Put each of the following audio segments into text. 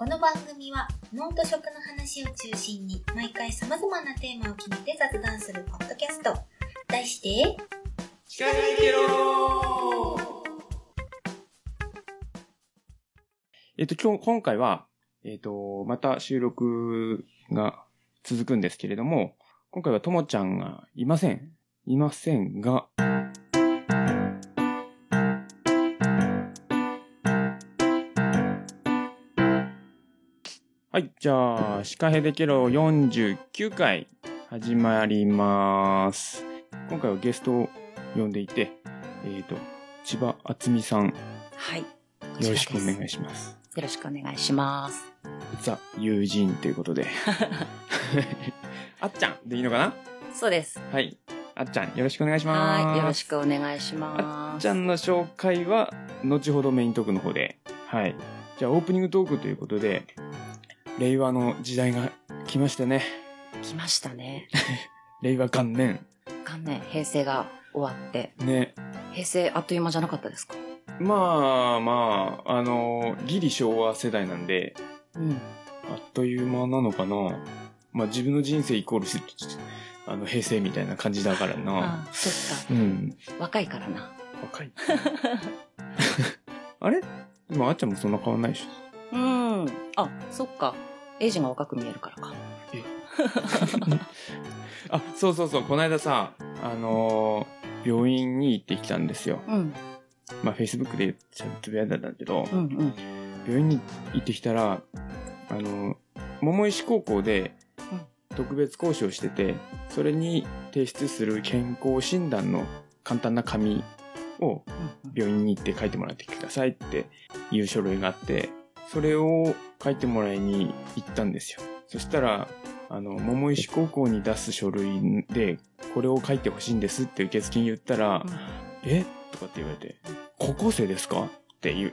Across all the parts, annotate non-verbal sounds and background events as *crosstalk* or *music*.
この番組は脳と食の話を中心に毎回様々なテーマを決めて雑談するポッドキャスト。題して、近づいてろえっと、今日、今回は、えっと、また収録が続くんですけれども、今回はともちゃんがいません。いませんが、はい、じゃあ、シカヘデケロ49回始まります。今回はゲストを呼んでいて、えっ、と、千葉敦美さん、よはい。ろしくお願いいします。よろしくお願いします。ザ・友人ということで。*laughs* あっちゃんでいいのかな？そうです。はい。あっちゃん、よろしくお願いします。はい。よろしくお願いしあます。っちゃんの紹介は、後ほどメイントークの方で。はい。じゃあ、オープニングトークということで、令和の時代が来ましたね。来ましたね。*laughs* 令和元年。元年、平成が終わって。ね。平成あっという間じゃなかったですか？まあまあ、あの、ギリ昭和世代なんで、うん。あっという間なのかな。まあ自分の人生イコールし、あの、平成みたいな感じだからな。ああ、そっか。うん。若いからな。若い。*laughs* あれ？でもあっちゃんもそんな変わんないでしょ。うん。あ、そっか。エイジが若く見えるからか。*laughs* あ、そうそうそう、この間さ、あのー病院に行ってきたんですよ。うん。まあ、Facebook でちゃんとつぶやいてたんだけど、うんうん。病院に行ってきたら、あのー桃石高校でうん特別講師をしてて、それに提出する健康診断の簡単な紙をうん病院に行って書いてもらってくださいっていう書類があって、それを書いてもらいに行ったんですよ。そしたら、あの、桃石高校に出す書類で、これを書いてほしいんですって受付に言ったら、え？とかって言われて、高校生ですか？っていう。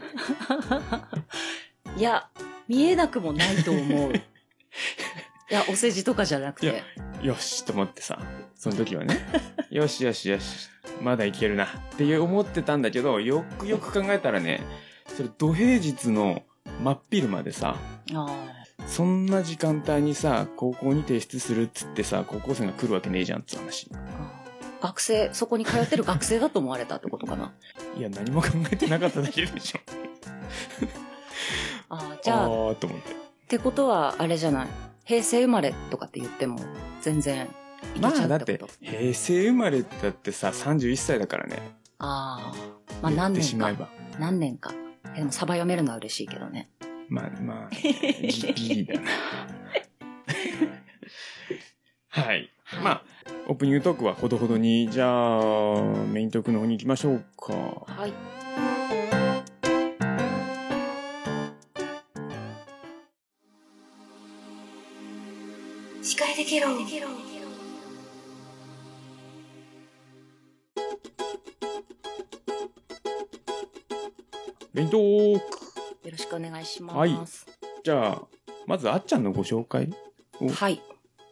*laughs* いや、見えなくもないと思う。*laughs* いや、お世辞とかじゃなくて。よしと思ってさ、その時はね、よしよしよし、まだいけるなって思ってたんだけど、よくよく考えたらね、それ土平日の真っ昼までさ、あそんな時間帯にさ、高校に提出するっつってさ、高校生が来るわけねえじゃんって話。あ学生、そこに通ってる学生だと思われたってことかな。*laughs* いや、何も考えてなかっただけでしょ。*laughs* ああ、じゃあ、っーと思って。てことは、あれじゃない。平成生まれとかって言っても、全然、いまけちゃあ、だって平成生まれだってさ、31歳だからね。ああ、まあ言何年か。何年か。えでも、サバ読めるのは嬉しいけどね。まあ、まあ、*laughs* ギリだな。はい。まあ、オープニングトークはほどほどに、じゃあ、メイントークの方に行きましょうか。はい。司会できろ。メイントーク。よろしくお願いします。はいじゃあ、まずあっちゃんのご紹介をはい。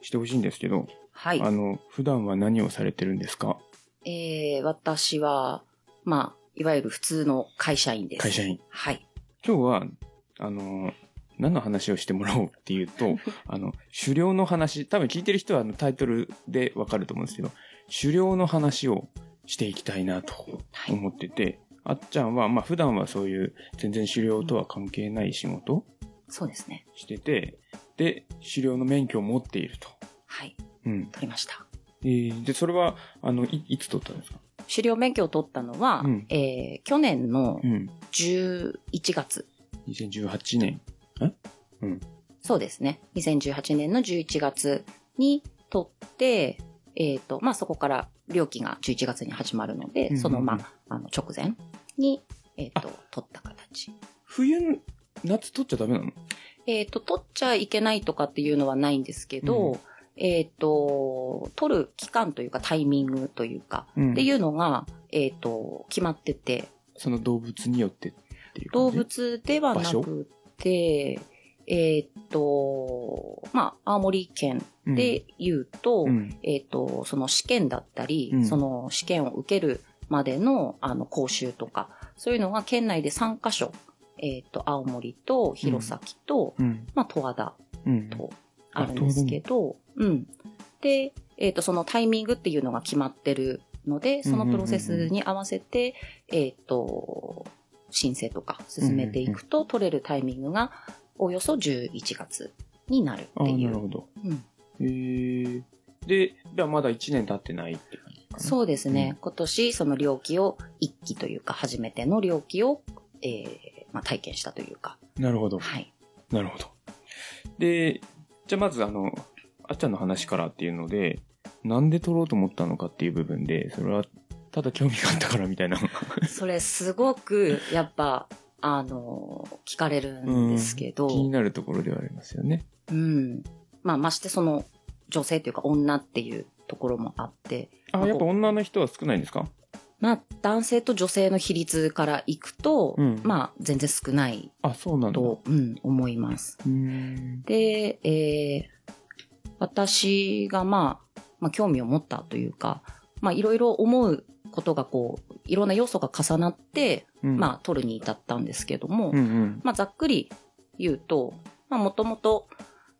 してほしいんですけど、はい。あの、普段は何をされてるんですか？えー、私は、まあ、いわゆる普通の会社員です。会社員。はい。今日は、あの、何の話をしてもらおうっていうと、*laughs* あの、狩猟の話、多分聞いてる人はあのタイトルでわかると思うんですけど、狩猟の話をしていきたいなと思ってて、あっちゃんは、まあ普段はそういう全然狩猟とは関係ない仕事そうですね。してて、で、狩猟の免許を持っていると。はい。うん。取りました。えー、で、それは、あの、い、いつ取ったんですか？狩猟免許を取ったのは、うんえー、去年のうん。11月。2018年。え？うん。そうですね。2018年の11月に取って、えっ、と、まあ、そこから料金が11月に始まるので、うんその、まあ、あの、直前に、えっ、と、取った形。冬、夏取っちゃダメなの？えっ、と、取っちゃいけないとかっていうのはないんですけど、うん。えっ、と、取る期間というかタイミングというか、うん。っていうのが、えっ、と、決まってて、その動物によってっていう動物ではなくて、えっ、と、まあ、青森県で言うと、うん。えっ、と、その試験だったり、うん。その試験を受けるまでの、あの、講習とか、そういうのが県内で3カ所、ええっ、と、青森と弘前と、うん。まあ、十和田うん。とあるんですけど、うん。で、えっ、と、そのタイミングっていうのが決まってるので、そのプロセスに合わせて、えっ、と、申請とか進めていくと、取れるタイミングがおよそ11月になるっていう。なるほど。うんへえ。で、じゃあまだ1年経ってないって。そうですね。うん今年、その猟奇を、一期というか、初めての猟奇を、えーまあ、体験したというか。なるほど。はい。なるほど。で、じゃあまずあの、あっちゃんの話からっていうので、なんで撮ろうと思ったのかっていう部分で、それはただ興味があったからみたいな。*laughs* それ、すごく、やっぱ、あの、聞かれるんですけど、気になるところではありますよね。うん。まあ、ましてその、女性というか女っていうところもあって、あ、やっぱ女の人は少ないんですか？まあ、男性と女性の比率からいくと、うんまあ、全然少ないあ、そうなんだ。と、うん、思います。で、えー私がまあ、まあ、興味を持ったというか、まあ、いろいろ思うことがこう、いろんな要素が重なって、うんまあ、取るに至ったんですけども、うんうん。まあ、ざっくり言うと、まあ、もともと、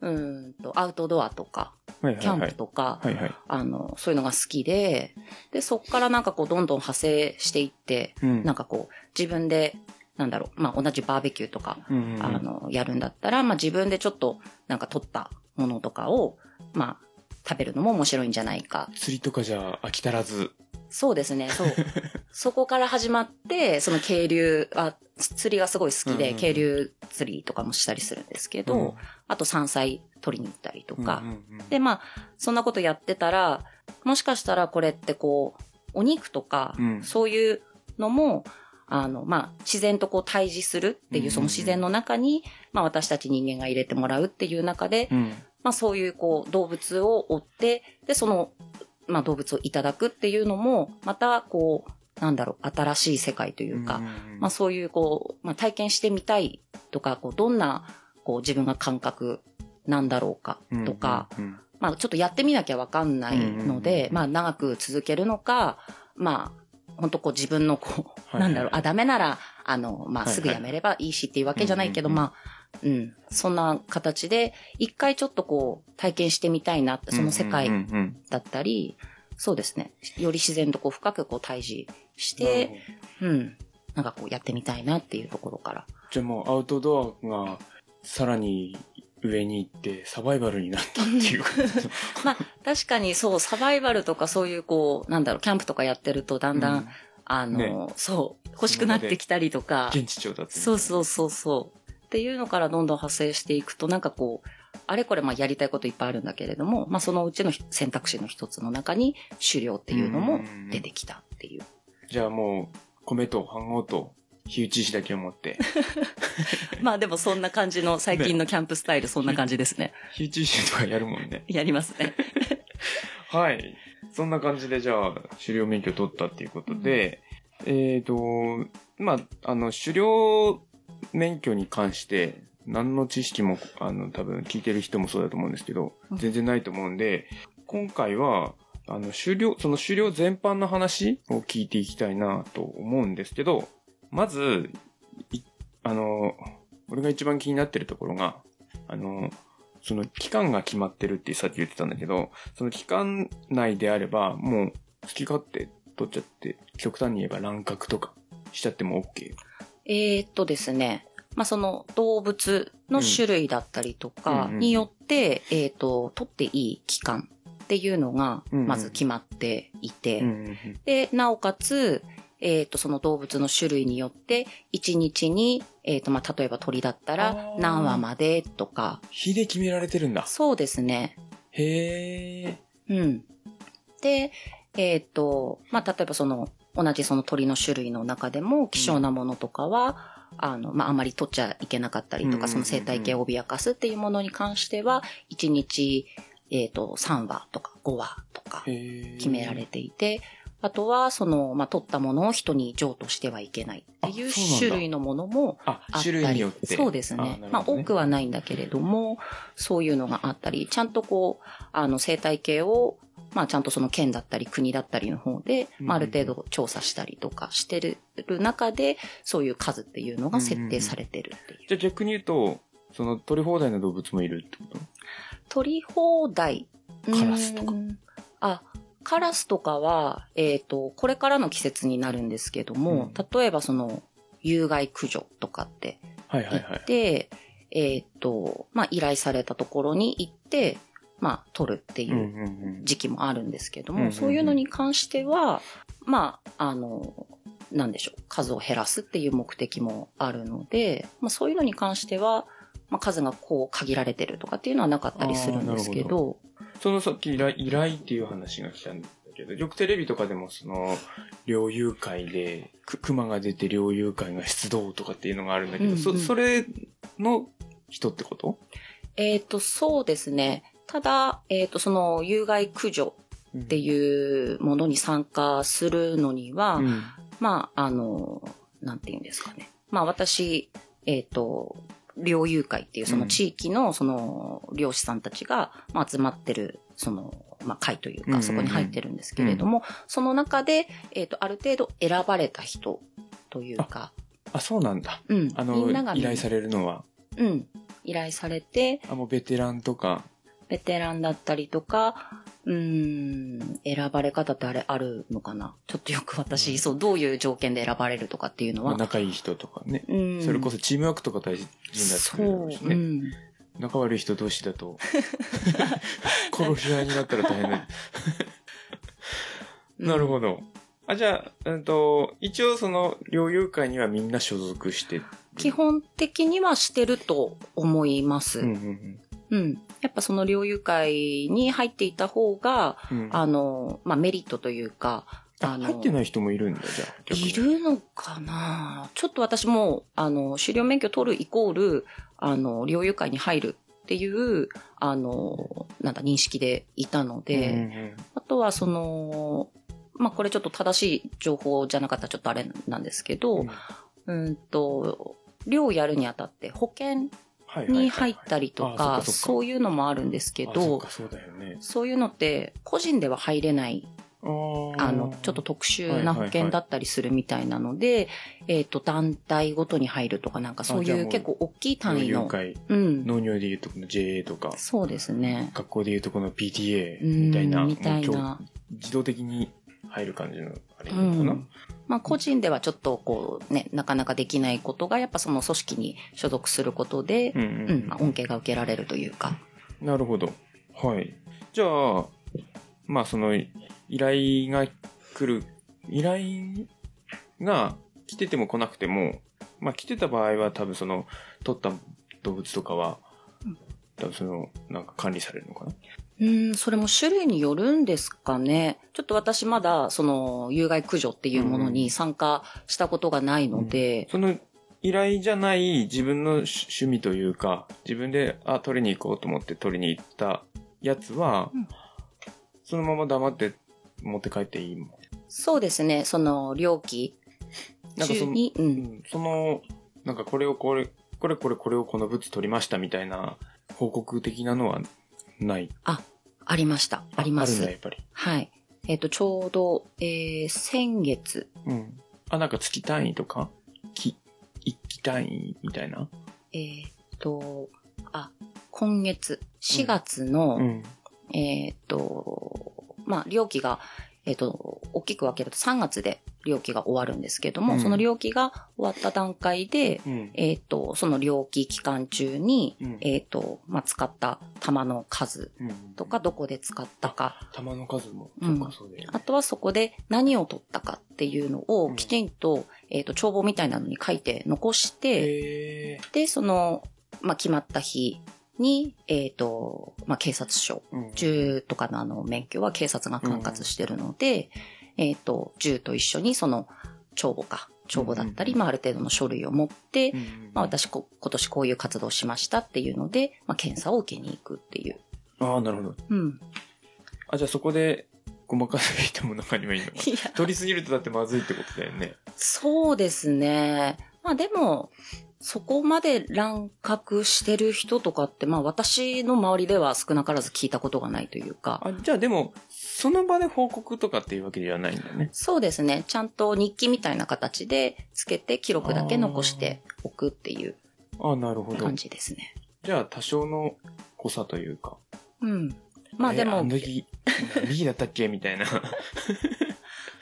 うーんと、アウトドアとか。キャンプとか。あの、そういうのが好きで、で、そっからなんかこう、どんどん派生していって、うん。なんかこう、自分で、なんだろう、まあ、同じバーベキューとか、うんうんうん、あの、やるんだったら、まあ、自分でちょっと、なんか取ったものとかを、まあ、食べるのも面白いんじゃないか。釣りとかじゃ飽き足らず。そうですね、そう。*laughs* そこから始まって、その渓流、あ、釣りがすごい好きで、渓流釣りとかもしたりするんですけど、うん。あと山菜取りに行ったりとか、で、まあ、そんなことやってたら、もしかしたらこれってこう、お肉とか、うん。そういうのも、あの、まあ、自然とこう対峙するっていう、その自然の中に、まあ、私たち人間が入れてもらうっていう中で、うん。まあ、そういうこう、動物を追って、で、その、まあ、動物をいただくっていうのも、また、こう、なんだろう、新しい世界というか、まあ、そういうこう、まあ、体験してみたいとか、こう、どんな、こう、自分が感覚なんだろうかとか、まあちょっとやってみなきゃわかんないので、うんまあ長く続けるのか、まあ本当こう自分のこう、なんだろう、あ、ダメなら、あの、まあすぐやめればいいしっていうわけじゃないけど、まあ、うん、そんな形で、一回ちょっとこう体験してみたいなって、その世界だったり、そうですね、より自然とこう深くこう対峙して、うん、なんかこうやってみたいなっていうところから。じゃあもうアウトドアがさらに上に行ってサバイバルになったっていう *laughs* まあ確かにそう、サバイバルとかそういうこう、なんだろう、キャンプとかやってるとだんだん、うん。あの、ね。そう、欲しくなってきたりとか、現地調達そうそうそうそう。っていうのからどんどん派生していくと、なんかこう、あれこれまあやりたいこといっぱいあるんだけれども、まあそのうちの選択肢の一つの中に狩猟っていうのも出てきたっていう。じゃあもう米と飯盒と火打ち石だけを持って。*laughs* まあでもそんな感じの最近のキャンプスタイル、そんな感じですね。火打ち石とかやるもんね。やりますね。*laughs* はい。そんな感じでじゃあ狩猟免許取ったっていうことで、えっ、とまああの狩猟免許に関して何の知識もあの多分聞いてる人もそうだと思うんですけどうん。全然ないと思うんで今回はあの狩猟その狩猟全般の話を聞いていきたいなと思うんですけどまずいあの俺が一番気になってるところがあのその期間が決まってるってさっき言ってたんだけどその期間内であればもう好き勝手取っちゃって極端に言えば乱獲とかしちゃっても OK えーっとですね、まあ、その動物の種類だったりとうんかうんうん。によって、えーっと、取っていい期間っていうのが、うんうん。まず決まっていて、うんうんうん。で、なおかつ、えーっと、その動物の種類によって、1日に、えーっと、まあ、例えば鳥だったあらー。何羽までとか、日で決められてるんだ。そうですね。へえうん。で、えっ、と、まあ、例えばその、同じその鳥の種類の中でも、希少なものとかは、あの、まあ、あまり取っちゃいけなかったりとか、うんうんうんうん。その生態系を脅かすっていうものに関しては、1日、えっ、と、3羽とか5羽とか決められていて、あとは、その、まあ、取ったものを人に譲渡してはいけないっていう種類のものもああったり。種類によって。そうですね。まあ、多くははないんだけれども、そういうのがあったり、ちゃんとこう、あの、生態系を、まあちゃんとその県だったり国だったりの方で、まああるうん程度調査したりとかしてる中で、そういう数っていうのが設定されてるっていう。じゃあ逆に言うと、その取り放題の動物もいるってこと？取り放題。カラスとか。うーん。あ、カラスとかは、えっ、と、これからの季節になるんですけども、例えばその、有害駆除とかって行はいはいはい。っ。て、えっ、と、まあ、依頼されたところに行って、まあ、取るっていううんうんうん。時期もあるんですけども、うんうんうん。そういうのに関しては、まあ、あの、なんでしょう、数を減らすっていう目的もあるので、まあ、そういうのに関しては、まあ、数がこう限られてるとかっていうのはなかったりするんですけど、そのさっき依頼依頼っていう話が来たんだけど、よくテレビとかでもその、猟友会で、く熊が出て猟友会が出動とかっていうのがあるんだけど、うんうんそ、それの人ってこと？えっ、と、そうですね。ただ、えっ、と、その、有害駆除っっていうものに参加するのには、うん。まあ、あの、なんて言うんですかね。まあ、私、えっ、と、猟友会っていうその地域のその漁師さんたちが、まあ、集まってる、その、まあ、会というか、そこに入ってるんですけれども、その中で、えっ、と、ある程度選ばれた人というか、あ、そうなんだ。うん。あの、依頼されるのは、うん。依頼されて、あ、もうベテランとか、ベテランだったりとか、うーん、選ばれ方ってあれあるのかな？ちょっとよく私、そう、どういう条件で選ばれるとかっていうのは。まあ仲いい人とかね。うん。それこそチームワークとか大事になってくるだろそうう、しね。うん。仲悪い人同士だと、殺し合いになったら大変だ。なるほど。あ、じゃあ、うんと、一応その、猟友会にはみんな所属してる。基本的にはしてると思います。うんうん。うんやっぱその猟友会に入っていた方が、うん。うんあの、まあ、メリットというか、あ、の、入ってない人もいるんだ、じゃあ。いるのかな？ちょっと私も、あの、狩猟免許取るイコール、あの、猟友会に入るっていう、あの、なんだ、認識でいたので、うんうんあとはその、まあ、これちょっと正しい情報じゃなかったらちょっとあれなんですけど、うんうんと、猟をやるにあたって保険に入ったりとか、かそういうのもあるんですけど、か、そういうのって個人では入れないあの、ちょっと特殊な保険だったりするみたいなので、えっ、と、団体ごとに入るとか、なんかそういう結構大きい単位の。うん。農業でいうとこの JA とか、そうですね。学校でいうとこの PTA うんみたいな、みたいな。自動的に入る感じの、あれうなのかな、ん。まあ、個人ではちょっとこうね、なかなかできないことが、やっぱその組織に所属することで、うん、ううんん、まあ、恩恵が受けられるというか。なるほど。はい。じゃあ、まあその、依頼が来る、依頼が来てても来なくても、まあ来てた場合は多分その、取った動物とかはうん、多分その、なんか管理されるのかな？うん、それも種類によるんですかね。ちょっと私まだ、その、有害駆除っていうものに参加したことがないので、その、依頼じゃない自分の趣趣味というか、自分で、あ、取りに行こうと思って取りに行ったやつは、うんそのまま黙って持って帰っていいもん。そうですね、その、猟期なんかその、う。うんんその、なんかこれをこれ、これこれこれをこの物取りましたみたいな報告的なのはない。ありました。ありますあるんだ、。やっぱり。はい。えっ、と、ちょうど、えー、先月、うん。あ、なんか月単位とか？き、一期単位みたいな？えっ、と、あ、今月、4月の、うん。えっ、と、まあ、猟期が、えっ、と、大きく分けると3月で猟期が終わるんですけども、うん。その猟期が終わった段階で、うん。えっ、と、その猟期期間中に、うん。えっ、と、まあ、使った弾の数うん。とか、どこで使ったか、玉の数も、うん。そっか、そうだよね。あとはそこで何を取ったかっていうのをうん。きちんと、えっ、と、帳簿みたいなのに書いて残して、へで、その、まあ、決まった日に、えっ、と、まあ、警察署、ーうん銃とかのあの免許は警察が管轄してるので、えっ、と、銃と一緒にその帳簿か、帳簿だったり、うんまあ、ある程度の書類を持って、うんまあ、私こ、今年こういう活動をしましたっていうので、まあ、検査を受けに行くっていう。ああ、なるほど。うん。あ、じゃあそこで、ごまかす人も中にはいるのか *laughs* 取りすぎるとだってまずいってことだよね。そうですね。まあでも、そこまで乱獲してる人とかって、まあ私の周りでは少なからず聞いたことがないというか、あ、じゃあでも、その場で報告とかっていうわけではないんだね。そうですね。ちゃんと日記みたいな形でつけて記録だけ残しておくっていうあなるほど感。じですね。じゃあ多少の濃さというか。うん。まあえでも、あの時、何匹だったっけ？みたいな。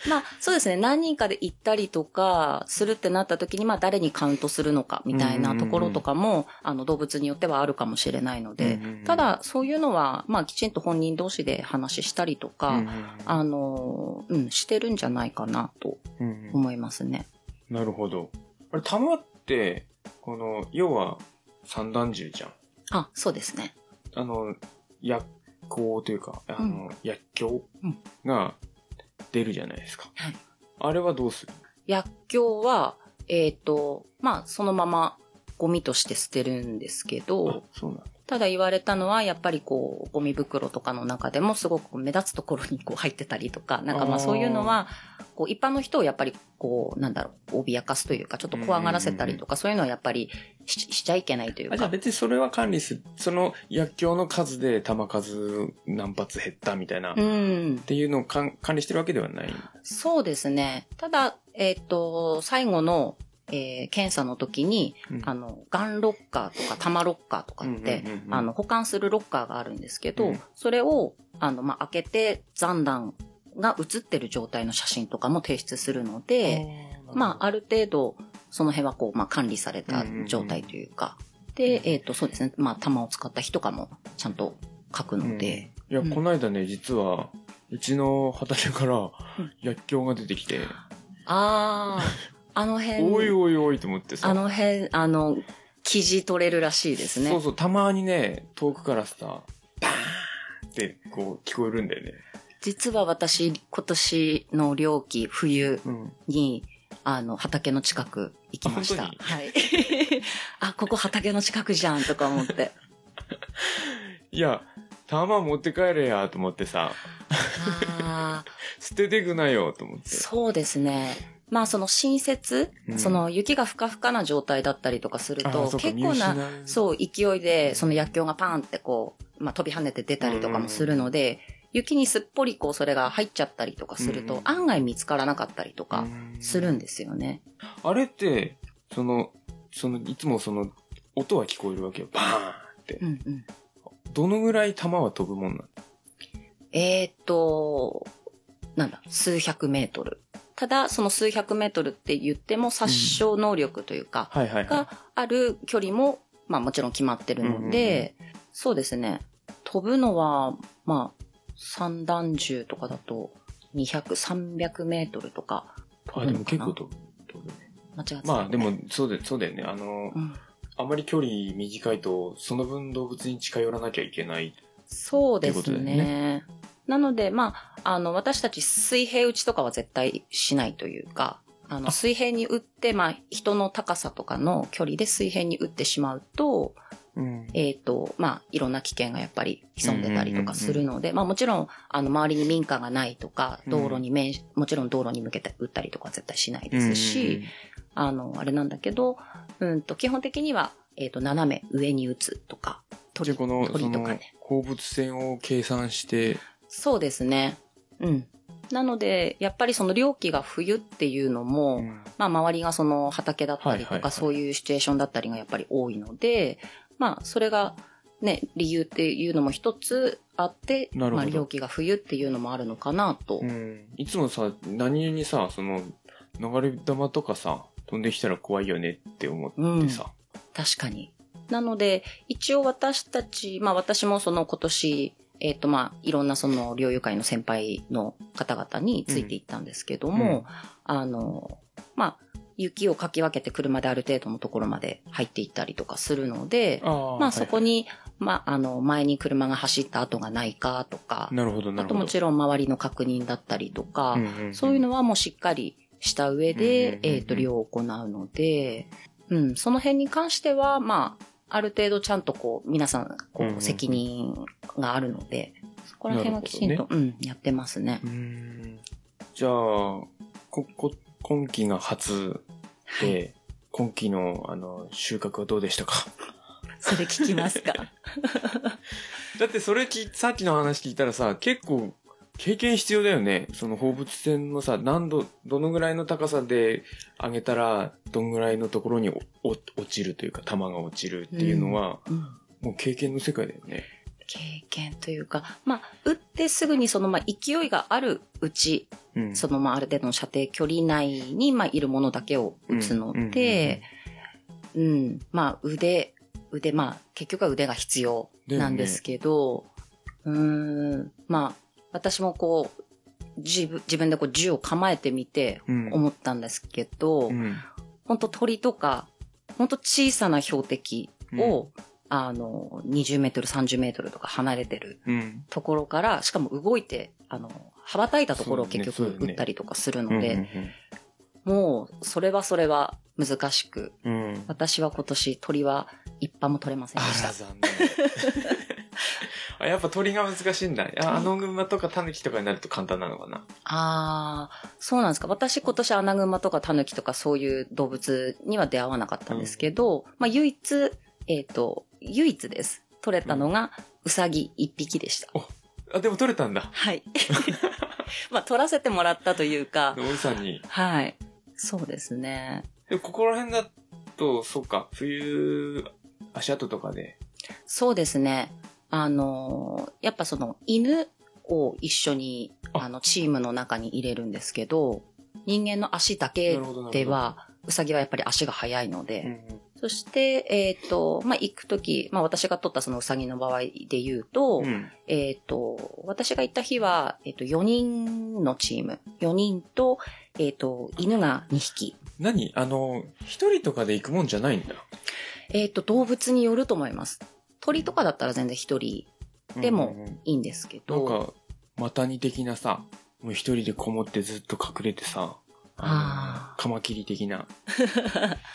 まあそうですね。何人かで行ったりとかするってなった時に、まあ誰にカウントするのかみたいなところとかも、あの動物によってはあるかもしれないので、うんうんうんただそういうのは、まあきちんと本人同士で話したりとか、うんあの、うん、してるんじゃないかなとうんうん思いますね。なるほど。あれ、玉って、この、要は、三段銃じゃん。あ、そうですね。あの、薬効というか、あの、薬莢うんが出るじゃないですか。はいあれはどうする？薬莢は、えっ、と、まあそのままゴミとして捨てるんですけど、そうなんだ。ただ言われたのは、やっぱりこう、ゴミ袋とかの中でもすごく目立つところにこう入ってたりとか、なんかまあそういうのは、こう一般の人をやっぱりこう、なんだろう、脅かすというか、ちょっと怖がらせたりとか、そういうのはやっぱりししちゃいけないというあ、じゃあか。別にそれは管理する。その薬莢の数で弾数何発減ったみたいな、っうん。ていうのをかん管理してるわけではない？そうですね。ただ、えっ、と、最後の、えー検査の時に、うん。あの、ガンロッカーとか玉ロッカーとかって、あの、保管するロッカーがあるんですけど、うん。それを、あの、まあ、開けて残弾が写ってる状態の写真とかも提出するので、まあ、ある程度、その辺はこう、まあ、管理された状態というか、で、えっ、と、そうですね、まあ、玉を使った日とかもちゃんと書くので、いや、うん。この間ね、実は、うちの畑からうん。薬莢が出てきて、ああ、あの辺、おいおいおいと思ってさ。あの辺、あの、生地取れるらしいですね。そうそう、たまにね、遠くからさ、バーンってこう聞こえるんだよね。実は私、今年の漁期、冬うん。に、あの、畑の近く行きました。はい。*laughs* あ、ここ畑の近くじゃん、とか思って。*laughs* いや、玉持って帰れやと思ってさ、ああ、*laughs* 捨ててくなよと思って。そうですね。まあ、その新雪、うんその雪がふかふかな状態だったりとかすると、結構な、そう、勢いで、その薬莢がパーンってこう、まあ、飛び跳ねて出たりとかもするので、雪にすっぽりこう、それが入っちゃったりとかすると、うん案外見つからなかったりとかうんするんですよね。あれって、その、その、いつもその、音は聞こえるわけよ。バーンってう。んうん。どのぐらい弾は飛ぶもんなのえーっと、なんだ、数百メートル。ただ、その数百メートルって言っても殺傷能力というか、が。ある距離も、まあもちろん決まってるので、そうですね。飛ぶのは、まあ、三段銃とかだと、200、300メートルとか飛あ、でも。結構飛ぶ。ね間違ってたまあでも、そうだそうだよね。あの、うんあまり距離短いと、その分動物に近寄らなきゃいけない。そうですね。なので、まあ、あの、私たち水平打ちとかは絶対しないというか、あの、水平に打って、まあ、人の高さとかの距離で水平に打ってしまうと、うん。えっ、と、まあ、いろんな危険がやっぱり潜んでたりとかするので、まあ、もちろん、あの、周りに民家がないとか、うん道路に面し、もちろん道路に向けて打ったりとかは絶対しないですし、あの、あれなんだけど、うんと、基本的には、えっ、と、斜め上に打つとか、じゃあこの、その鳥とかね。、放物線を計算して、そうですね。うん。なので、やっぱりその猟期が冬っていうのも、うんまあ周りがその畑だったりとか、そういうシチュエーションだったりがやっぱり多いので、まあそれがね、理由っていうのも一つあって、まあ猟期が冬っていうのもあるのかなと。うん。いつもさ、何気にさ、その、流れ玉とかさ、飛んできたら怖いよねって思ってさ。確かに。なので、一応私たち、まあ私もその今年、えっ、とまあいろんなその猟友会の先輩の方々についていったんですけども、あの、まあ雪をかき分けて車である程度のところまで入っていったりとかするので、あまあそこに。に、まああの前に車が走った跡がないかとか、なるほど、なるほど。あともちろん周りの確認だったりとか、うんうんうんそういうのはもうしっかりした上で、うんうんうんうんえっ、と、漁を行うので、うん、その辺に関しては、まあ、ある程度ちゃんとこう、皆さん、こう責任があるので、そこら辺はきちんと、うん、やってますね。じゃあ、こ、こ、今期が初はい。で、今期の、あの、収穫はどうでしたか？それ聞きますか？*laughs* だってそれき、さっきの話聞いたらさ、結構、経験必要だよね。その放物線のさ、何度、どのぐらいの高さで上げたら、どんぐらいのところに落ちるというか、弾が落ちるっていうのは、うんもう経験の世界だよね。経験というか、まあ、撃ってすぐにその、まあ、勢いがあるうち、うん。その、まあ、ある程度の射程距離内に、まあ、いるものだけを撃つので、うん、まあ、腕、腕、まあ、結局は腕が必要なんですけど、うーん、まあ、私もこう、自分、自分でこう銃を構えてみてうん、思ったんですけど、うん。本当鳥とか、本当小さな標的を、あの、20メートル、30メートルとか離れてるうん。ところから、しかも動いて、あの、羽ばたいたところを結局撃ったりとかするうん。ので、もう、それはそれは難しく、うん。うん。私は今年鳥は一羽も取れませんあでした。*laughs* あ、やっぱ鳥が難しいんだ。あの馬とかタヌキとかになると簡単なのかな。ああ、そうなんですか。私今年アナグマとかタヌキとかそういう動物には出会わなかったんですけど、まあ唯一、えっ、と、唯一です。取れたのが、ウサギ一匹でした。あ、でも取れたんだ。はい。*laughs* まあ取らせてもらったというか、おじさんに。はい。そうですね。でここら辺だと、そうか、冬、足跡とかで。そうですね。あのーやっぱその犬を一緒に、ああの、チームの中に入れるんですけど、人間の足だけでは、ウサギはやっぱり足が速いので、うんそして、えっ、と、まあ、行くとき、まあ、私が取ったそのウサギの場合で言うと、うん。えっ、と、私が行った日は、えっ、と、4人のチーム。4人と、えっ、と、犬が2匹。何？あの、一人とかで行くもんじゃないんだ。えっ、と、動物によると思います。鳥とかだったら全然1人でもうんうんうん。いいんですけなど、んか、マタニ的なさ、もう一人でこもってずっと隠れてさ、あのカマキリ的な、*laughs*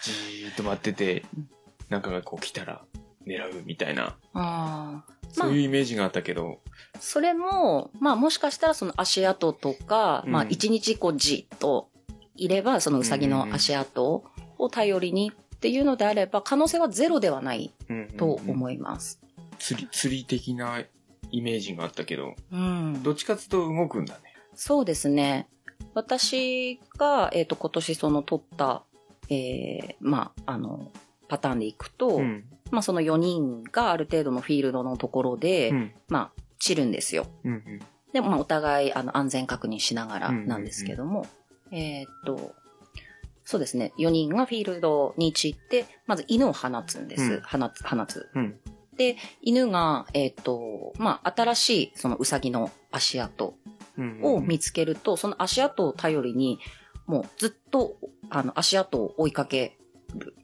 じーっと待っててうん、なんかがこう来たら狙うみたいな、ああ。そういうイメージがあったけど、それも、まあもしかしたらその足跡とか、うん。まあ一日こうじっといれば、そのウサギの足跡を頼りにっていうのであれば、可能性はゼロではないうんとうんうん思います。釣り、釣り的なイメージがあったけど、うん。どっちかっていうと動くんだね。そうですね。私が、えっ、と、今年その取った、えー、まあ、あの、パターンでいくと、うん。まあその4人がある程度のフィールドのところで、うん。まあ、散るんですよ。うんうん。でも、まあ、お互い、あの、安全確認しながらうんうんうんなんですけども、えーっと、そうですね。4人がフィールドに散って、まず犬を放つんです。うん放つ、放つ。うん。で、犬が、えーっと、まあ、新しい、そのウサギの足跡うん。を見つけると、その足跡を頼りに、もうずっと、あの、足跡を追いかけ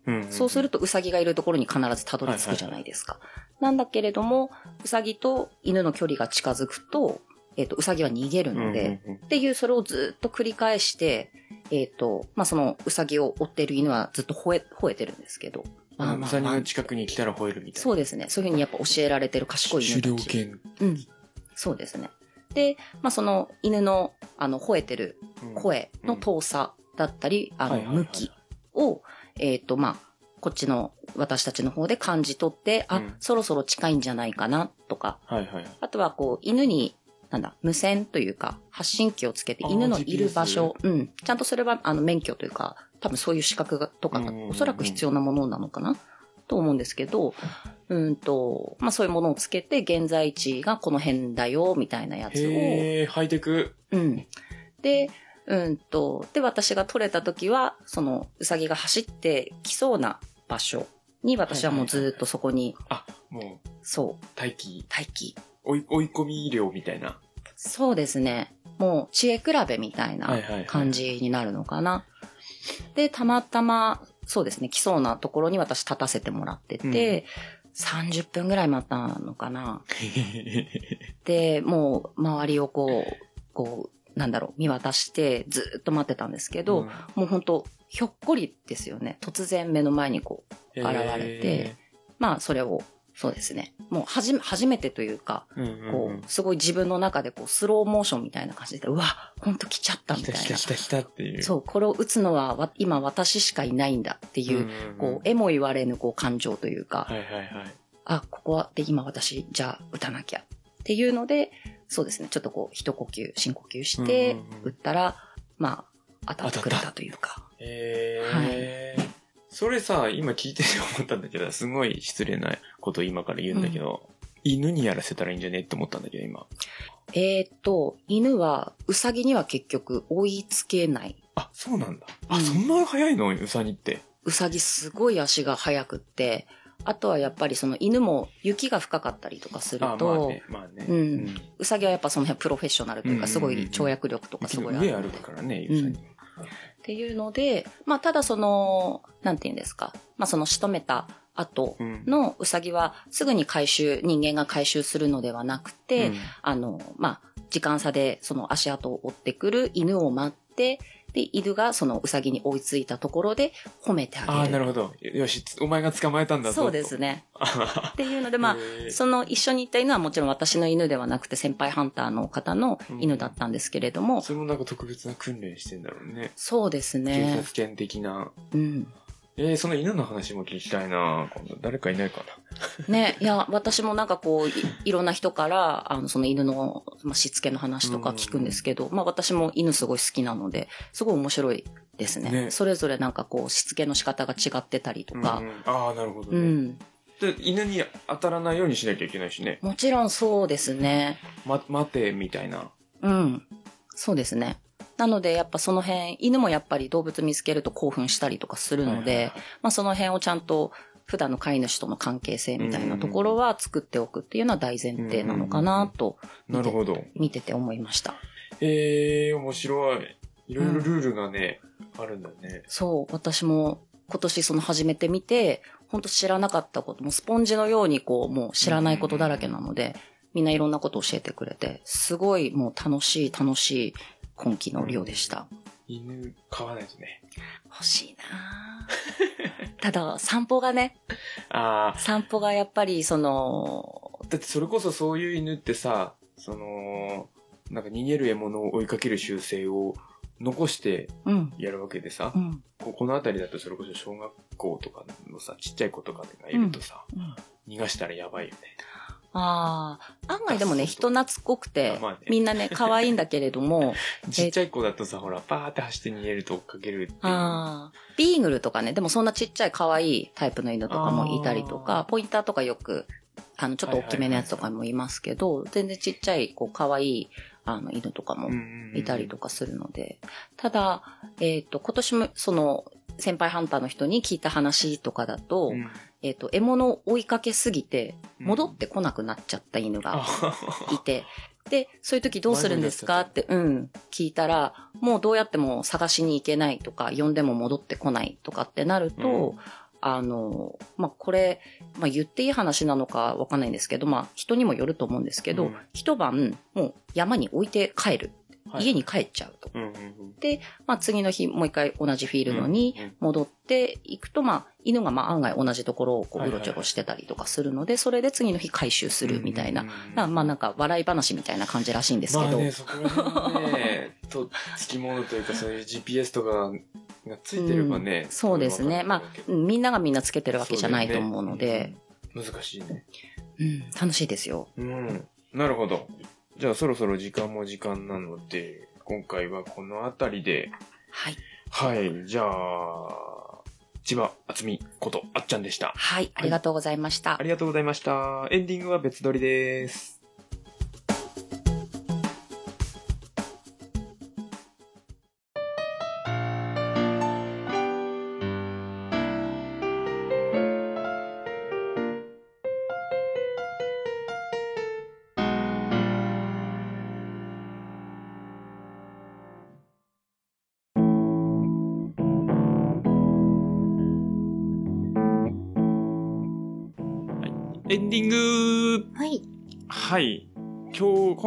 うん。そうするとウサギがいるところに必ずたどり着くじゃないですか。なんだけれども、ウサギと犬の距離が近づくと、えっ、と、ウサギは逃げるので、うんうんっていうそれをずっと繰り返して、えっ、と、まあ、そのウサギを追ってる犬はずっと吠え、吠えてるんですけど。あの、ウサの近くに来たら吠えるみたいな。そうですね。そういうふうにやっぱ教えられてる賢い犬狩たち。猟犬。うん。そうですね。で、まあ、その犬の、あの、吠えてるうん声の遠さだったり、あの、はいはいはい向きを、えっ、と、まあ、こっちの私たちの方で感じ取って、あ、うんそろそろ近いんじゃないかなとか、はいはい。あとはこう、犬に、なんだ、無線というか、発信機をつけて犬のいる場所、うん。ちゃんとそれは、あの、免許というか、多分そういう資格がとかがおそらく必要なものなのかなと思うんですけど、うんと、まあそういうものをつけて、現在地がこの辺だよ、みたいなやつを、へえ、ハイテク。うん。で、うんと、で、私が取れた時は、その、うさぎが走ってきそうな場所に、私はもうずっとそこに、あ、もう、そう、待機、待機。追い、追い込み医療みたいな。そうですね。もう、知恵比べみたいな感じになるのかな。で、たまたま、そうですね、来そうなところに私立たせてもらってて、30分ぐらい待ったのかな。*laughs* で、もう、周りをこう、こう、なんだろう、見渡して、ずっと待ってたんですけど、うんもう本当ひょっこりですよね。突然目の前にこう、現れて、まあ、それをそうですね。もうはじめ、初めてというか、うんうんこう、すごい自分の中でこう、スローモーションみたいな感じで、うわ、ほんと来ちゃったみ来たいな。た来た来た来たっていう。そう、これを打つのはわ今私しかいないんだっていう、んんんこう、えも言われぬこう感情というか、はいはいはい。あ、ここは、で、今私、じゃあ打たなきゃっていうので、そうですね、ちょっとこう、一呼吸、深呼吸してうんうんうん、打ったら、まあ、当たってくれ当たというか。えーそれさ、今聞いてて思ったんだけど、すごい失礼なことを今から言うんだけど、犬にやらせたらいいんじゃねって思ったんだけど、今。えーっと、犬は、ウサギには結局追いつけない。あ、そうなんだ。あ、うんそんな早いの？ウサギって。ウサギすごい足が速くって、あとはやっぱりその犬も雪が深かったりとかするあ、まあと、ね、まあね。うんウサギはやっぱその辺プロフェッショナルというか、すごい跳躍力とかすごいある上歩のでくからね、うんウサギ。っていうので、まあただその、なんて言うんですか。まあその仕留めた後うんのウサギはすぐに回収、人間が回収するのではなくて、うんあの、まあ時間差でその足跡を追ってくる犬を待って、で、犬がそのウサギに追いついたところで褒めてあげる。ああ、なるほど。よし、お前が捕まえたんだぞそうですね。あ *laughs* っていうので、まあ、その一緒に行った犬はもちろん私の犬ではなくて先輩ハンターの方の犬だったんですけれども、それもなんか特別な訓練してんだろうね。そうです警ね察。犬的な。うん。えー、その犬の話も聞きたいな今度誰かいないかね、いや、私もなんかこう、いいろんな人から、あの、その犬の、まあ、しつけの話とか聞くんですけど、まあ私も犬すごい好きなので、すごい面白いですね。ねそれぞれなんかこう、しつけの仕方が違ってたりとな。かうん、うんああ、なるほどね。うん。で、犬に当たらないようにしなきゃいけないしね。もちろんそうですね。ま、待て、みたいな。うん。そうですね。なので、やっぱその辺、犬もやっぱり動物見つけると興奮したりとかするので、まあその辺をちゃんと普段の飼い主との関係性みたいなところは作っておくっていうのは大前提なのかなとなるほど。見てて思いました。ええー、面白い。いろいろルールがね、あるんだね。そう、私も今年その始めてみて、本当知らなかったこともスポンジのようにこう、もう知らないことだらけなので、みんないろんなことを教えてくれて、すごいもう楽しい楽しい今期の量でした。犬、飼わないとね。欲しいなぁ *laughs* ただ、散歩がね、あ散歩がやっぱりその、あ、だってそれこそそういう犬ってさ、その、なんか逃げる獲物を追いかける習性を残してうん、やるわけでさ、うん、ここの辺りだとそれこそ小学校とかのさ、ちっちゃい子とかがいるとさ、うん。逃がしたらやばいよね。ああ、案外でもね、人懐っこくてあまあね、みんなね、可愛いんだけれども、*laughs* ちっちゃい子だとさ、ほら、パーって走って逃げると追っかけるっていう。ああ、ビーグルとかね、でもそんなちっちゃい可愛いタイプの犬とかもいたりとあか、ポインターとかよく、あの、ちょっと大きめのやつとかもいますけど、全然ちっちゃい、こう、可愛い、あの、犬とかもいたりとか。かするので、ただ、えっ、と、今年も、その、先輩ハンターの人に聞いた話とかだと、うんえっ、と、獲物を追いかけすぎて、戻ってこなくなっちゃった犬がいて、で、そういう時どうするんですか？って、うん、聞いたら、もうどうやっても探しに行けないとか、呼んでも戻ってこないとかってなると、うん。あの、まあ、これ、まあ、言っていい話なのかわかんないんですけど、まあ、人にもよると思うんですけど、うん。一晩、もう山に置いて帰る。はい家に帰っちゃうと。うんうんうんまあ、次の日、もう一回同じフィールドに戻っていくと、まあ、犬がまあ案外同じところをこうはいうろちょろしてたりとかするので、それで次の日回収するみたいな。まあなんか笑い話みたいな感じらしいんですけど。まあね、そこら辺はね、と、つきものというか、そういう GPS とかがついてればね。うんそうですね。まあ、うんみんながみんなつけてるわけじゃないと思うので、難しいね。うん、楽しいですよ。うん。なるほど。じゃあそろそろ時間も時間なので、今回はこの辺りで、はい。はい、じゃあ、千葉厚美ことあっちゃんでした。はい、ありがとうございましたあ。りがとうございました。エンディングは別撮りです。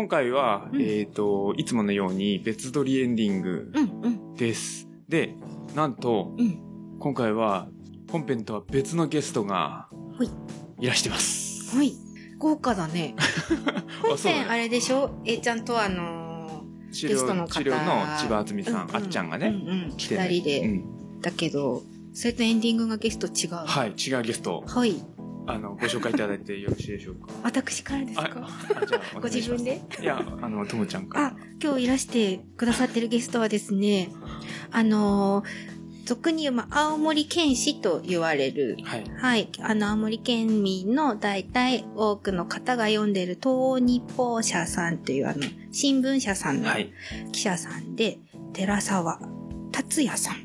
今回は、うんえっ、と、いつものように別撮りエンディングうん、うん、です。で、なんと、うん。今回は、本編とは別のゲストがほい、いらしてます。はい。豪華だね。*laughs* 本編あれでしょ ?A ちゃんとあの治ゲストの方療治療の千葉敦美さん、うんうんあっちゃんがー、ね、うんうん、来てね二人で、うんだけど、それとエンディングがゲスト違う。はい、違うゲスト、はい。あの、ご紹介いただいてよろしいでしょうか？私からですあ、かご自分で？いや、あの、ともちゃんから。あ、今日いらしてくださってるゲストはですね、あのー俗に言う、まあ、青森県士と言われる、はい。はい、あの、青森県民の大体多くの方が読んでる東日報社さんというあの、新聞社さんのはい。記者さんで、寺沢達也さん。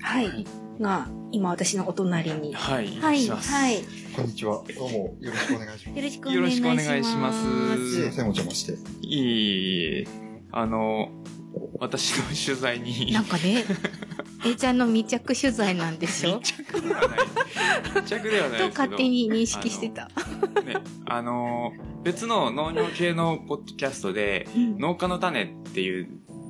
はい。が、今私のお隣に。はい。はい。しますはい。こんにちは。どうもよろしくお願いしまよろしくおよろしくお願いします。願いしますす。すいません、お邪魔して。いいいいあの、私の取材に、なんかね、*laughs* えちゃんの密着取材なんでしょ？密着ではない。密着ではないとですけど。勝手に認識してた。ね、あの、別の農業系のポッドキャストで、うん農家の種っていう、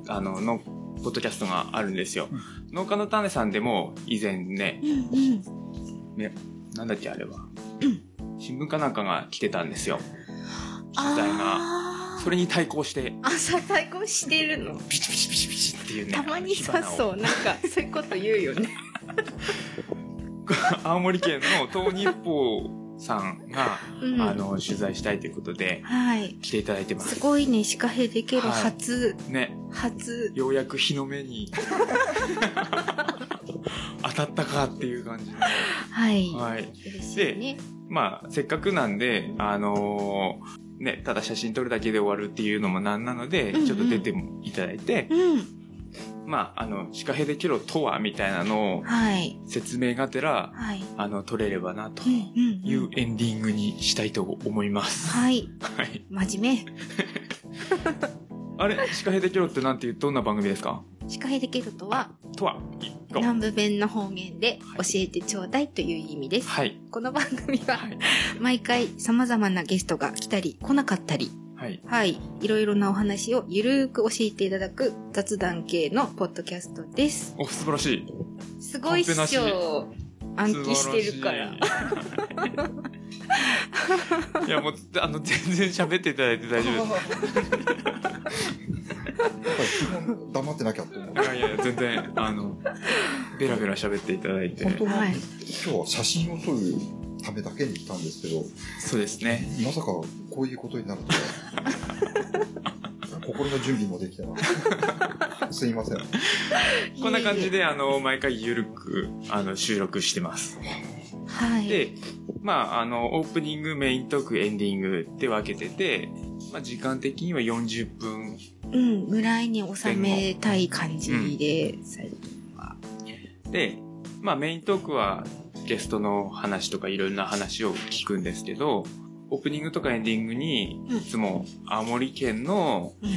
あの、の、ポッドキャストがあるんですよ。農家の種さんでも以前ね、うんうん。なんだっけあれは。新聞かなんかが来てたんですよ。取材が。あそれに対抗して、あ。朝対抗してるの。ピチピチピチピチっていうね。たまにさそう。なんか、そういうこと言うよね。*laughs* 青森県の東日報さんが、うん。あの、取材したいということで、はい。来ていただいてますす。ごいね、シカヘデケロはい初、ね、初。ようやく日の目に *laughs* 当たったかっていう感じの。はい。はい。嬉しいね。まあ、せっかくなんで、あのーね、ただ写真撮るだけで終わるっていうのもなんなので、うんうんちょっと出てもいただいて、うん。まあ、あの、シカヘデキロとはみたいなのをはい。説明がてら、はい。あの、撮れればなというエンディングにしたいと思います。はい。*laughs* はい。真面 *laughs* あれ、シカヘデキロってなんていう、どんな番組ですか？目。シカヘデケロとは、とは、南部弁の方言で教えてちょうだいという意味です。はい。この番組ははい。毎回様々なゲストが来たり来なかったり、はい。はい、いろいろなお話をゆるーく教えていただく雑談系のポッドキャストです。お、素晴らしい。すごいっしょ。暗記してるから。い。いや、もう、あの、全然喋っていただいて大丈夫です。基本黙ってなきゃと思うい。やいや、全然、あの、ベラベラ喋っていただいて本。当は、はい今日は写真を撮るためだけに来たんですけど、そうですね。まさかこういうことになるとは。心の準備もできてな *laughs* すいません。こんな感じで、あの、毎回ゆるく、あの、収録してます。はい。で、まあ、あの、オープニング、メイントーク、エンディングって分けてて、まあ、時間的には40分うん、ぐらいに収めたい感じで、最近は。で、まあ、メイントークはゲストの話とかいろんな話を聞くんですけど、オープニングとかエンディングに、うんいつも青森県のうん。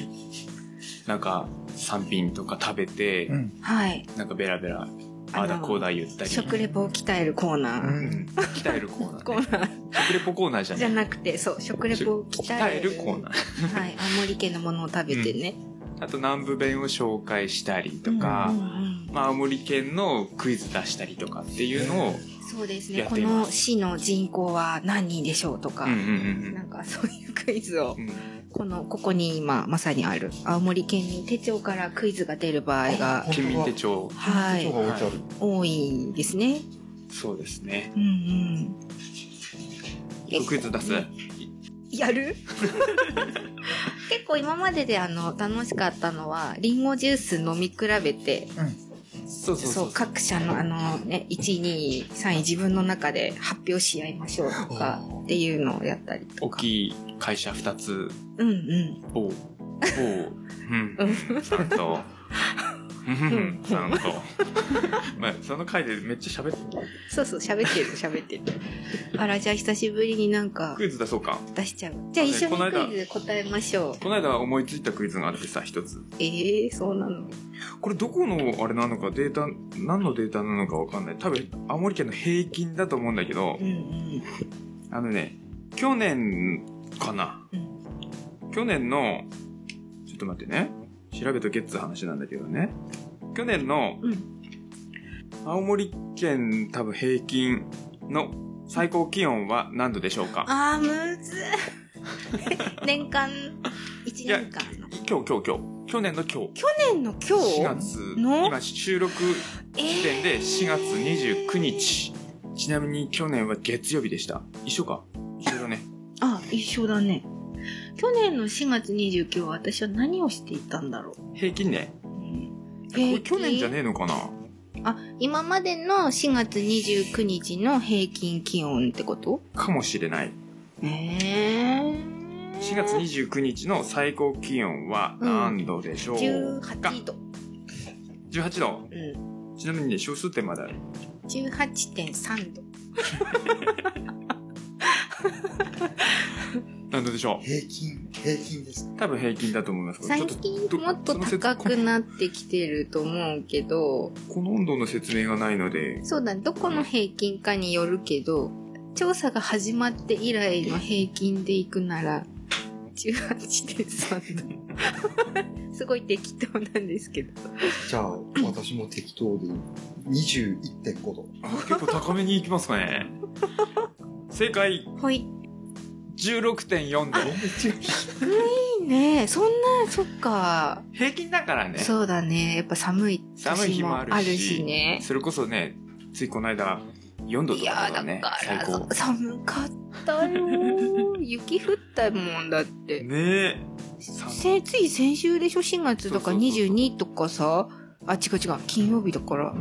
なんか産品とか食べて、ん。はい。なんかベラベラ、ああだこうだ言ったり。食レポを鍛えるコーナー。うん。鍛えるコーナー、ね。*laughs* コーナー食レポコーナーじゃない。じゃなくて、そう、食レポを鍛鍛ええる。るコーナー。はい。*laughs* 青森県のものを食べてね。あと南部弁を紹介したりとか、うんうんうんまあ、青森県のクイズ出したりとかっていうのを、そうですね。この市の人口は何人でしょうとか、うんうんなんかそういうクイズをうんうん。この、ここに今まさにある青森県民手帳からクイズが出る場合があ県民手帳。はい、置い。多いですね。そうですね。うんうん。クイズ出す？やる？*laughs* 結構今までであの楽しかったのはリンゴジュース飲み比べてそうそうそそうう。各社のあのね1位2位3位自分の中で発表し合いましょうとかっていうのをやったりと大かきい会社二つ。うんうん。を、を、うん、さんと、*laughs* うん、さん。と。まあ、その回でめっちゃ喋ってそうそう喋ってる喋ってるあらじゃあ久しぶりになん。かクイズ出そうか。出しちゃうじゃあ一緒にクイズ答えましょうこの間思いついたクイズがあってさ、一つ。ええー、そうなのこれどこのあれなのかデータ、何のデータなのかわかん。ない。多分、青森県の平均だと思うん。だけどう、ん。うん。あのね、去年かな。うん。去年の、ちょっと待ってね。調べとけっつう話なんだけどね。去年のうん青森県多分平均の最高気温は何度でしょうか？あー、むずい。*laughs* 年間、1や年間の。今日、今日、今日。去年の今日。去年の今日？4月、の？今収録時点で4月29日。ちなみに去年は月曜日でした。一緒か？一緒だね。あ、一緒だね。去年の4月29日は私は何をしていたんだろう？平均ね。うんこれ去年じゃねえのかな？あ、今までの4月29日の平均気温ってこと？かもしれない。ええ4月29日の最高気温は何度でしょうか、18度。18度？うん。ちなみにね、小数点まである。18.3度。*laughs* 何度でしょ平均、平均です。う多分平均だと思います。最ちょっと近もっと高くなってきてると思うけど、この温度の説明がないので、そうだね、どこの平均かによるけど、調査が始まって以来の平均でいくなら、18.3度。*laughs* すごい適当なんですけど。じゃあ、私も適当で21.5度。あ結構高めに行きますかね。正解、はい。16.4度。いいね。そんな、そっか。平均だからね。そうだね。やっぱ寒い寒い日もあるしあるしね。それこそね、ついこの間、4度といやーだかだからね、最から高。寒かったよー *laughs* 雪降ったもんだって。ねえ。せつい先週でしょ ?4 月だからそうそうそうそう22とかさ。あ、違う違う。金曜日だから。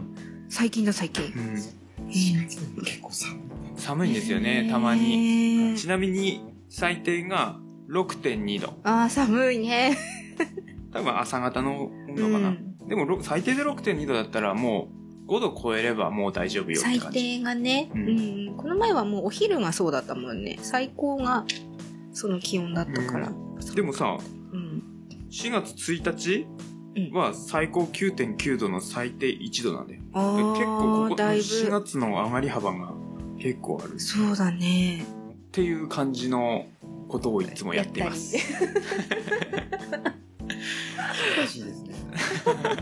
最近だ最近。うん、結構寒い。寒いんですよね、たまに。ちなみに、最低が6.2度。あー、寒いね。*laughs* 多分朝方の温う度かな。ん。でも、ろ最低で6.2度だったらもう、5度超えればもう大丈夫よって最感じ。低がね、ううんん。この前はもうお昼がそうだったもんね。最高がその気温だったから。でもさ、うん。4月1日は最高9.9度の最低1度なんだよ。あ結構ここー、だい4ぶ。月の上がり幅が結構あるっそうだね。ていう感じのことをいつもやっています。難 *laughs* しいですね。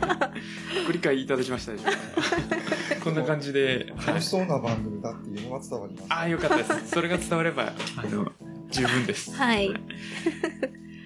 *laughs* ご理解いただきましたでしょうか？*laughs* こんな感じで。はい楽しそうな番組だっていうのは伝わります。ああ、よかったです。それが伝われば、あの、十分です。はい。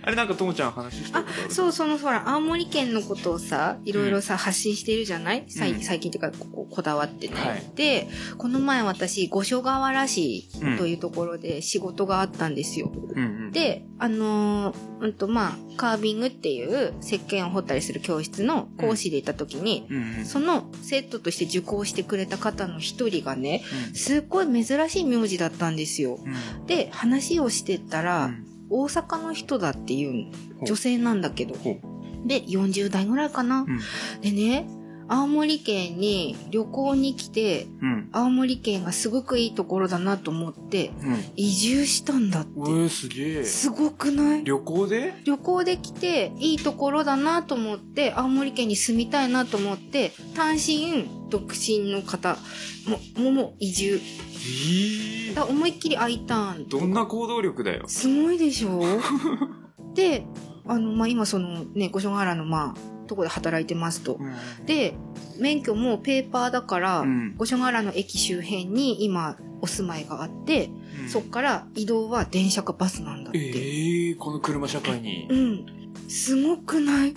あれなんかともちゃん話したいことある？そう、そのほら、青森県のことをさ、いろいろさ、発信してるじゃない？最近っていうか、こここだわってね。はい。で、この前私、五所川原市うんというところで仕事があったんですよ。うんうん。で、あのーうんと、まあ、カービングっていう石鹸を掘ったりする教室の講師でいた時に、うんうん、そのセットとして受講してくれた方の一人がね、うん。すっごい珍しい名字だったんですよ。うん。で、話をしてたら、うん大阪の人だっていう女性なんだけど。ほで、40代ぐらいかな。うんでね、青森県に旅行に来て、うん。青森県がすごくいいところだなと思って、うん。移住したんだって。すげえ。すごくない？旅行で？旅行で来て、いいところだなと思って、青森県に住みたいなと思って、単身、独身の方、も、も、もう移住。ええだ思いっきり I ターン。どんな行動力だよ。すごいでしょ？*laughs* で、あの、まあ、今そのね、五所川原のまあ、とこで働いてますと。で、免許もペーパーだから、うん五所川原の駅周辺に今お住まいがあって、うんそっから移動は電車かバスなんだって。ええこの車社会にうん。すごくない？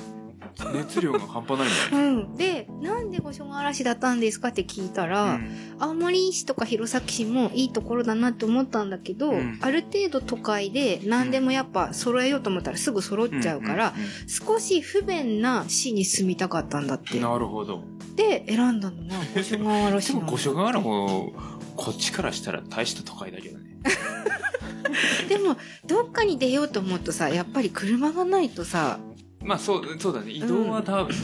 熱量が半端ないね。うん。で、なんで五所川原市だったんですかって聞いたら、うん青森市とか弘前市もいいところだなって思ったんだけど、うんある程度都会で何でもやっぱ揃えようと思ったらすぐ揃っちゃうから、少し不便な市に住みたかったんだってうん。なるほど。で、選んだのが五所川原市 *laughs* でも五所川原も、こっちからしたら大した都会だけどね。*laughs* でも、どっかに出ようと思うとさ、やっぱり車がないとさ、まあそう、そうだね。移動は多分、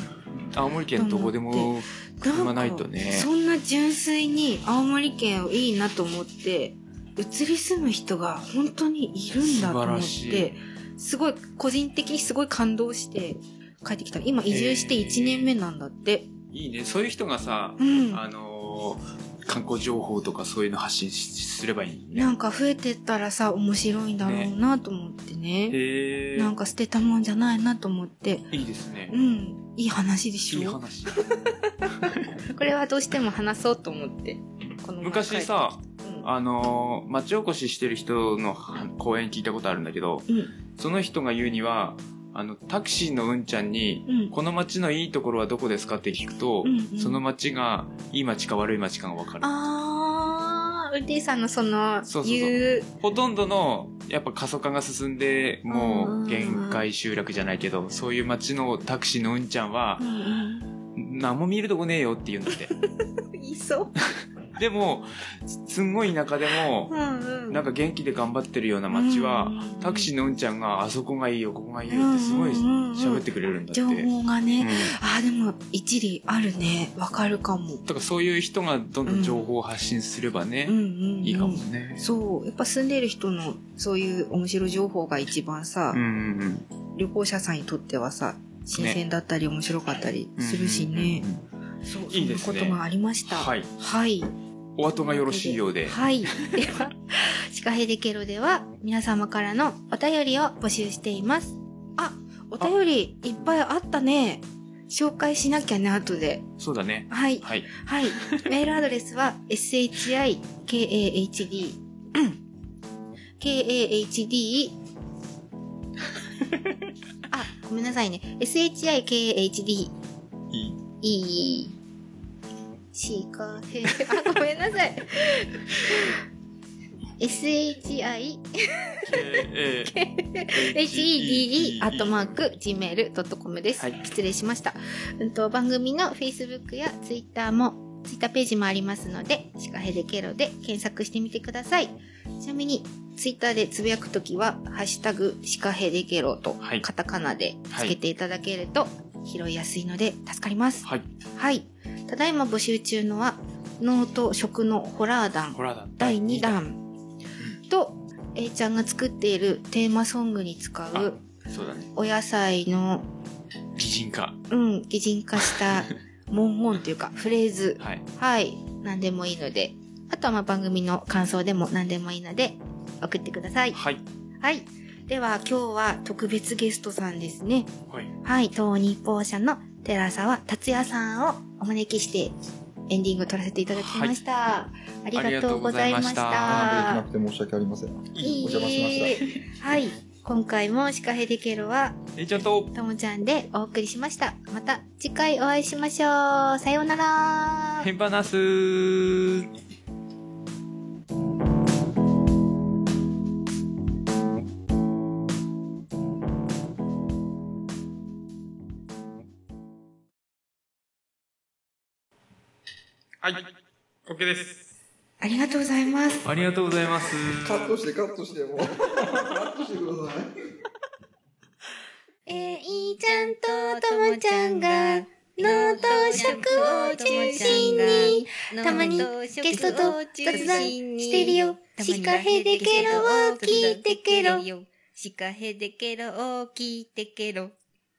青森県どこでも車ないとね。そんな純粋に青森県をいいなと思って、移り住む人が本当にいるんだと思って、すごい、個人的にすごい感動して帰ってきた。今移住して1年目なんだって。いいね。そういう人がさ、うん。あのー観光情報とかそういうの発信しすればいいね。なんか増えてったらさ、面白いんだろうなと思ってね。へえ。なんか捨てたもんじゃないなと思って。いいですねう。ん。いい話でしょいい話。*laughs* これはどうしても話そうと思って。この前昔さ、うんあのー町おこししてる人のは講演聞いたことあるんだけど、うん。その人が言うには、あの、タクシーのうんちゃんに、うん。この町のいいところはどこですかって聞くと、その町がいい町か悪い町かがわかる。あー、ウッディさんのその、そうそうそう言う、ほとんどの、やっぱ過疎化が進んで、もう限界集落じゃないけど、そういう町のタクシーのうんちゃんはう、ん何も見るとこねえよって言うんだって。*laughs* いそう。でも、すすんごい田舎でも、なんか元気で頑張ってるような町は、タクシーのうんちゃんがあそこがいいよ、ここがいいよってすごい喋ってくれるんだって。情報がね、うん。あーでも一理あるね。わかるかも。だからそういう人がどんどん情報を発信すればね、いいかもね。そう。やっぱ住んでる人のそういう面白い情報が一番さ、旅行者さんにとってはさ新鮮だったり面白かったりうん。するしね。そういいですね。ことがありました。はい。はいお後がよろしいようで。はい。では、シカヘデケロでは皆様からのお便りを募集しています。あ、お便りいっぱいあったね。紹介しなきゃね、後で。そうだね。はい。はい。はい。*laughs* メールアドレスは、shikahd、*laughs* kahd、*laughs* あ、ごめんなさいね。shikahd、いい。いい。シカヘ、*laughs* あ、ごめんなさい。shi、え hede、アットマーク、gmail.com です。はい失礼しました。うんと、番組の Facebook や Twitter も、Twitter ページもありますので、シカヘデケロで検索してみてください。ちなみに、Twitter でつぶやくときは、ハッシュタグ、シカヘデケロとはい、カタカナでつけていただけると、拾いやすいので助かります。はい。はい。ただいま募集中のは、脳と食のホラー団ホラーだ。第2。弾と、A ちゃんが作っているテーマソングに使うそうだね。お野菜の、擬人化。うん、擬人化した *laughs* 文言というかフレーズ。はい。はい。何でもいいので。あとはまあ番組の感想でも何でもいいので送ってください。はい。はい。では今日は特別ゲストさんですね。はい。はい。東日報社の寺沢達也さんをお招きしてエンディング撮らせていただきました。ありがとうございましありがとうございましたた。なくて申し訳ありません。いいお邪魔しました。えはい。今回もシカヘデケロはえいちゃんと、ともちゃんでお送りしました。また次回お会いしましょう。さようなら。ヘンバナスはい。OK です。ありがとうございます。ありがとうございます。カットしてカットしてもう。カットしてください。えいちゃんとともちゃんが、脳と食を中心に、たまにゲストと雑談してるよ。シカヘデケロを聞いてケロ。シカヘデケロを聞いてケロ。